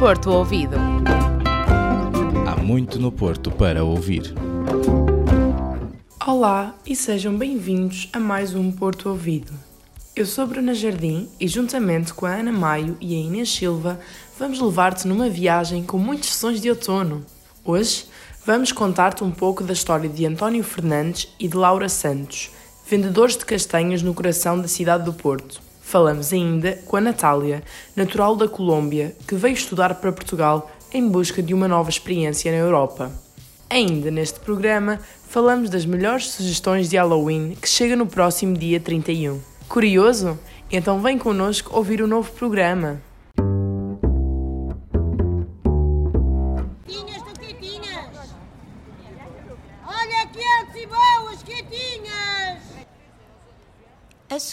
Porto Ouvido. Há muito no Porto para ouvir. Olá e sejam bem-vindos a mais um Porto Ouvido. Eu sou Bruna Jardim e, juntamente com a Ana Maio e a Inês Silva, vamos levar-te numa viagem com muitos sons de outono. Hoje vamos contar-te um pouco da história de António Fernandes e de Laura Santos, vendedores de castanhas no coração da cidade do Porto. Falamos ainda com a Natália, natural da Colômbia, que veio estudar para Portugal em busca de uma nova experiência na Europa. Ainda neste programa, falamos das melhores sugestões de Halloween que chega no próximo dia 31. Curioso? Então vem connosco ouvir o novo programa.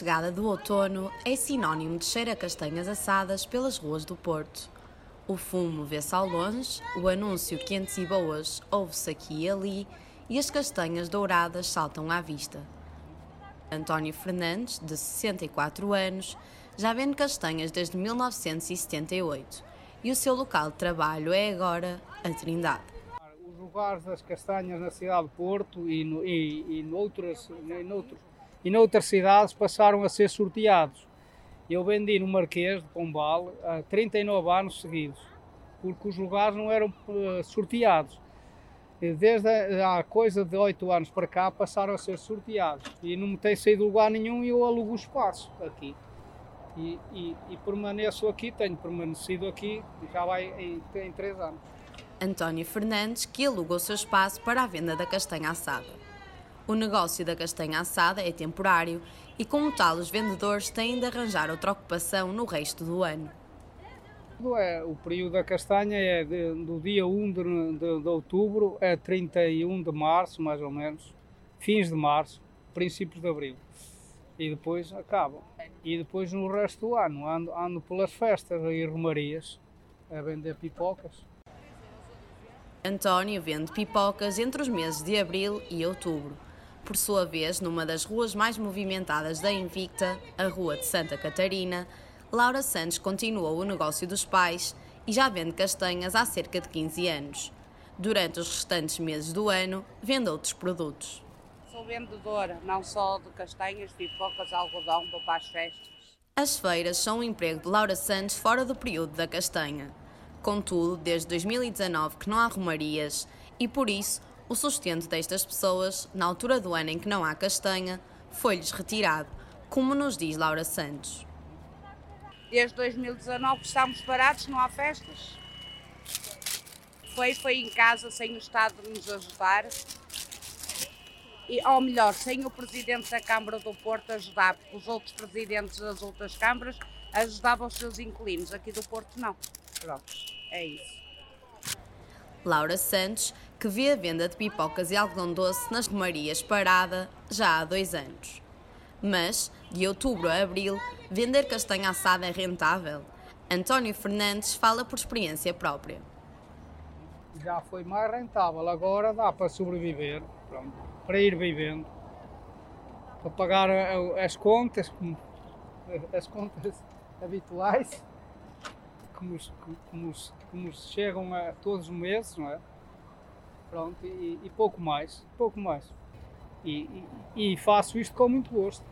Chegada do outono é sinónimo de cheiro a castanhas assadas pelas ruas do Porto. O fumo vê-se ao longe, o anúncio quentes e boas ouve-se aqui e ali e as castanhas douradas saltam à vista. António Fernandes, de 64 anos, já vende castanhas desde 1978 e o seu local de trabalho é agora a Trindade. Lugares das castanhas na cidade de Porto e, no, e, e, noutras, noutros, e noutras cidades passaram a ser sorteados. Eu vendi no Marquês de Pombal há 39 anos seguidos, porque os lugares não eram uh, sorteados. E desde há coisa de 8 anos para cá passaram a ser sorteados e não me tem saído lugar nenhum e eu alugo o espaço aqui. E, e, e permaneço aqui, tenho permanecido aqui, já vai em, em 3 anos. António Fernandes, que aluga o seu espaço para a venda da castanha assada. O negócio da castanha assada é temporário e, como tal, os vendedores têm de arranjar outra ocupação no resto do ano. É, o período da castanha é de, do dia 1 de, de, de, outubro a 31 de março, mais ou menos, fins de março, princípios de abril. E depois acabam. E depois no resto do ano ando, ando pelas festas e romarias a vender pipocas. António vende pipocas entre os meses de abril e outubro. Por sua vez, numa das ruas mais movimentadas da Invicta, a Rua de Santa Catarina, Laura Santos continuou o negócio dos pais e já vende castanhas há cerca de 15 anos. Durante os restantes meses do ano, vende outros produtos. Sou vendedora, não só de castanhas, pipocas, algodão, vou para as festas. As feiras são um emprego de Laura Santos fora do período da castanha. Contudo, desde 2019 que não há romarias e por isso o sustento destas pessoas, na altura do ano em que não há castanha, foi-lhes retirado, como nos diz Laura Santos. Desde 2019 que estamos parados, não há festas. Foi, foi em casa, sem o Estado nos ajudar. E, ou melhor, sem o Presidente da Câmara do Porto ajudar, porque os outros presidentes das outras câmaras ajudavam os seus inquilinos. Aqui do Porto, não. Pronto, é isso. Laura Santos, que vê a venda de pipocas e algodão doce nas romarias parada já há dois anos. Mas, de outubro a abril, vender castanha assada é rentável? António Fernandes fala por experiência própria. Já foi mais rentável, agora dá para sobreviver, pronto, para ir vivendo, para pagar as contas, as contas habituais como, como, como chegam a todos os meses, não é? Pronto, e, e pouco mais, pouco mais. E, e, e, faço isto com muito gosto.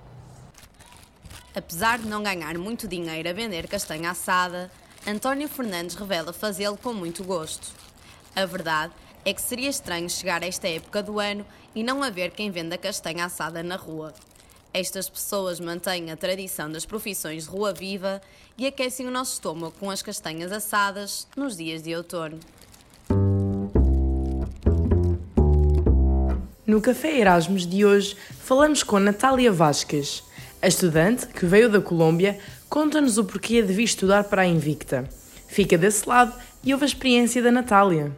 Apesar de não ganhar muito dinheiro a vender castanha assada, António Fernandes revela fazê-lo com muito gosto. A verdade é que seria estranho chegar a esta época do ano e não haver quem venda castanha assada na rua. Estas pessoas mantêm a tradição das profissões de rua viva e aquecem o nosso estômago com as castanhas assadas nos dias de outono. No Café Erasmus de hoje falamos com Natália Vasques. A estudante, que veio da Colômbia, conta-nos o porquê de vir estudar para a Invicta. Fica desse lado e ouve a experiência da Natália.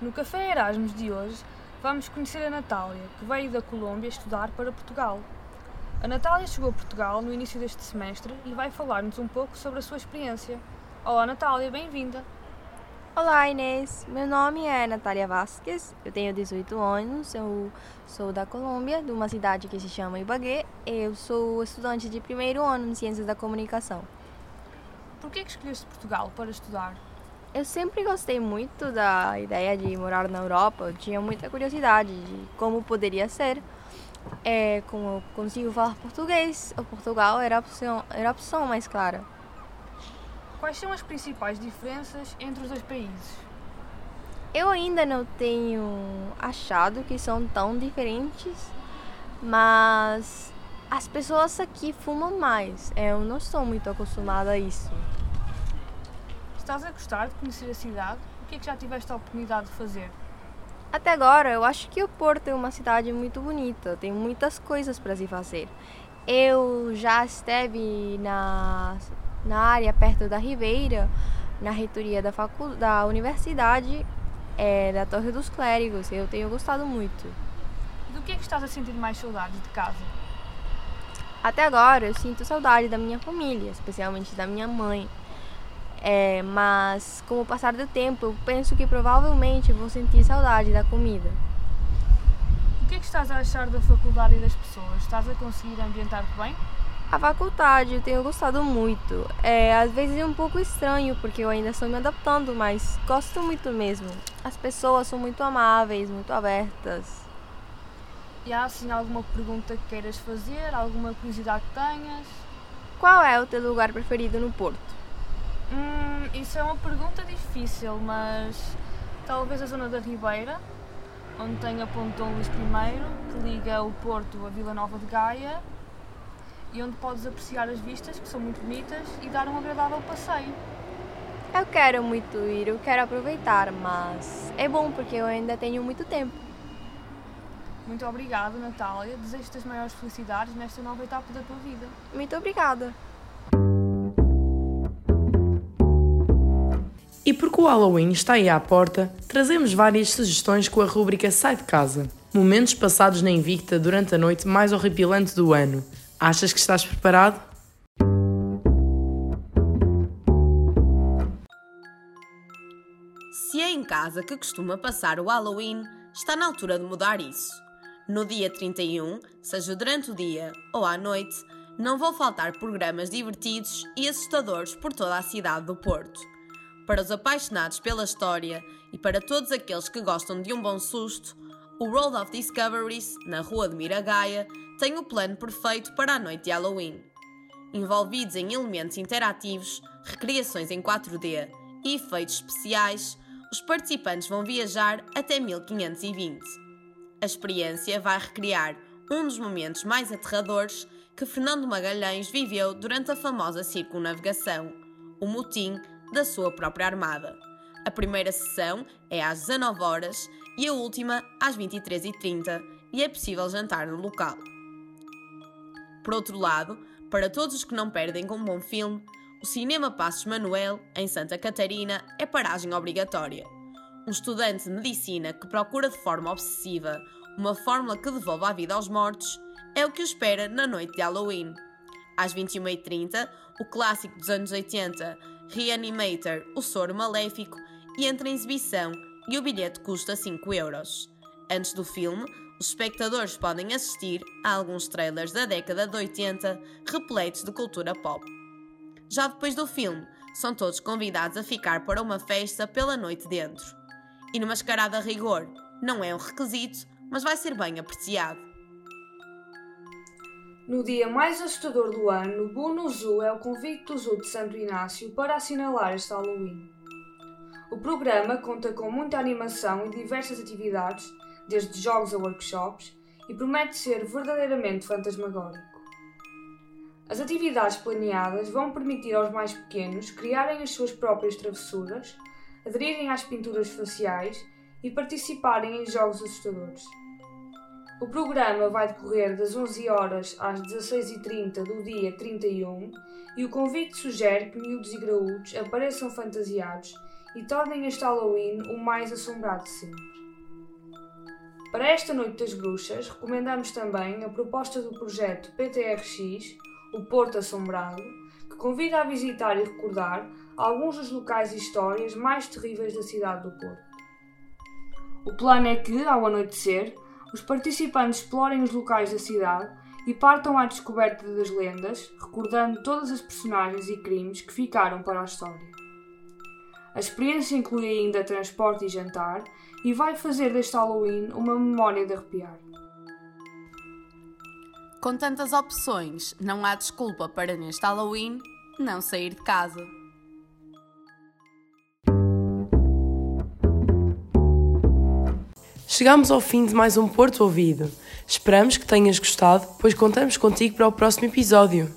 No Café Erasmus de hoje vamos conhecer a Natália, que veio da Colômbia estudar para Portugal. A Natália chegou a Portugal no início deste semestre e vai falar-nos um pouco sobre a sua experiência. Olá Natália, bem-vinda! Olá Inês, meu nome é Natália Vasquez, eu tenho 18 anos, eu sou da Colômbia, de uma cidade que se chama Ibagué, eu sou estudante de primeiro ano em Ciências da Comunicação. Por que é que escolheste Portugal para estudar? Eu sempre gostei muito da ideia de morar na Europa. Eu tinha muita curiosidade de como poderia ser. É, como eu consigo falar português, o Portugal era a opção, era a opção mais clara. Quais são as principais diferenças entre os dois países? Eu ainda não tenho achado que são tão diferentes, mas as pessoas aqui fumam mais. Eu não estou muito acostumada a isso. Estás a gostar de conhecer a cidade? O que é que já tiveste a oportunidade de fazer? Até agora, eu acho que o Porto é uma cidade muito bonita, tem muitas coisas para se fazer. Eu já esteve na, na área perto da Ribeira, na reitoria da, facu, da universidade, é, da Torre dos Clérigos. Eu tenho gostado muito. Do que é que estás a sentir mais saudades de casa? Até agora, eu sinto saudade da minha família, especialmente da minha mãe. É, mas com o passar do tempo, eu penso que provavelmente vou sentir saudade da comida. O que é que estás a achar da faculdade e das pessoas? Estás a conseguir ambientar-te bem? A faculdade eu tenho gostado muito. É, às vezes é um pouco estranho porque eu ainda estou me adaptando, mas gosto muito mesmo. As pessoas são muito amáveis, muito abertas. E há assim alguma pergunta que queiras fazer? Alguma curiosidade que tenhas? Qual é o teu lugar preferido no Porto? Hum, isso é uma pergunta difícil, mas talvez a zona da Ribeira, onde tem a Ponte Dom Luís I, que liga o Porto a Vila Nova de Gaia e onde podes apreciar as vistas, que são muito bonitas, e dar um agradável passeio. Eu quero muito ir, eu quero aproveitar, mas é bom porque eu ainda tenho muito tempo. Muito obrigada, Natália. Desejo-te as maiores felicidades nesta nova etapa da tua vida. Muito obrigada. E porque o Halloween está aí à porta, trazemos várias sugestões com a rúbrica Sai de Casa. Momentos passados na Invicta durante a noite mais horripilante do ano. Achas que estás preparado? Se é em casa que costuma passar o Halloween, está na altura de mudar isso. No dia 31, seja durante o dia ou à noite, não vão faltar programas divertidos e assustadores por toda a cidade do Porto. Para os apaixonados pela história e para todos aqueles que gostam de um bom susto, o World of Discoveries, na Rua de Miragaia, tem o plano perfeito para a noite de Halloween. Envolvidos em elementos interativos, recriações em 4D e efeitos especiais, os participantes vão viajar até 1520. A experiência vai recriar um dos momentos mais aterradores que Fernando Magalhães viveu durante a famosa circunnavegação, o motim da sua própria armada. A primeira sessão é às 19 horas e a última às 23h30 e é possível jantar no local. Por outro lado, para todos os que não perdem com um bom filme, o Cinema Passos Manuel, em Santa Catarina, é paragem obrigatória. Um estudante de medicina que procura de forma obsessiva uma fórmula que devolva a vida aos mortos é o que o espera na noite de Halloween. Às 21h30, o clássico dos anos 80, Reanimator, O Soro Maléfico, entra em exibição e o bilhete custa 5 euros. Antes do filme, os espectadores podem assistir a alguns trailers da década de 80 repletos de cultura pop. Já depois do filme, são todos convidados a ficar para uma festa pela noite dentro. E numa mascarada a rigor, não é um requisito, mas vai ser bem apreciado. No dia mais assustador do ano, Buno Zoo é o convite do Zoo de Santo Inácio para assinalar este Halloween. O programa conta com muita animação e diversas atividades, desde jogos a workshops, e promete ser verdadeiramente fantasmagórico. As atividades planeadas vão permitir aos mais pequenos criarem as suas próprias travessuras, aderirem às pinturas faciais e participarem em jogos assustadores. O programa vai decorrer das 11 horas às 16h30 do dia 31 e o convite sugere que miúdos e graúdos apareçam fantasiados e tornem este Halloween o mais assombrado de sempre. Para esta Noite das Bruxas, recomendamos também a proposta do projeto PTRX, o Porto Assombrado, que convida a visitar e recordar alguns dos locais e histórias mais terríveis da cidade do Porto. O plano é que, ao anoitecer, os participantes explorem os locais da cidade e partam à descoberta das lendas, recordando todas as personagens e crimes que ficaram para a história. A experiência inclui ainda transporte e jantar e vai fazer deste Halloween uma memória de arrepiar. Com tantas opções, não há desculpa para neste Halloween não sair de casa. Chegamos ao fim de mais um Porto Ouvido. Esperamos que tenhas gostado, pois contamos contigo para o próximo episódio.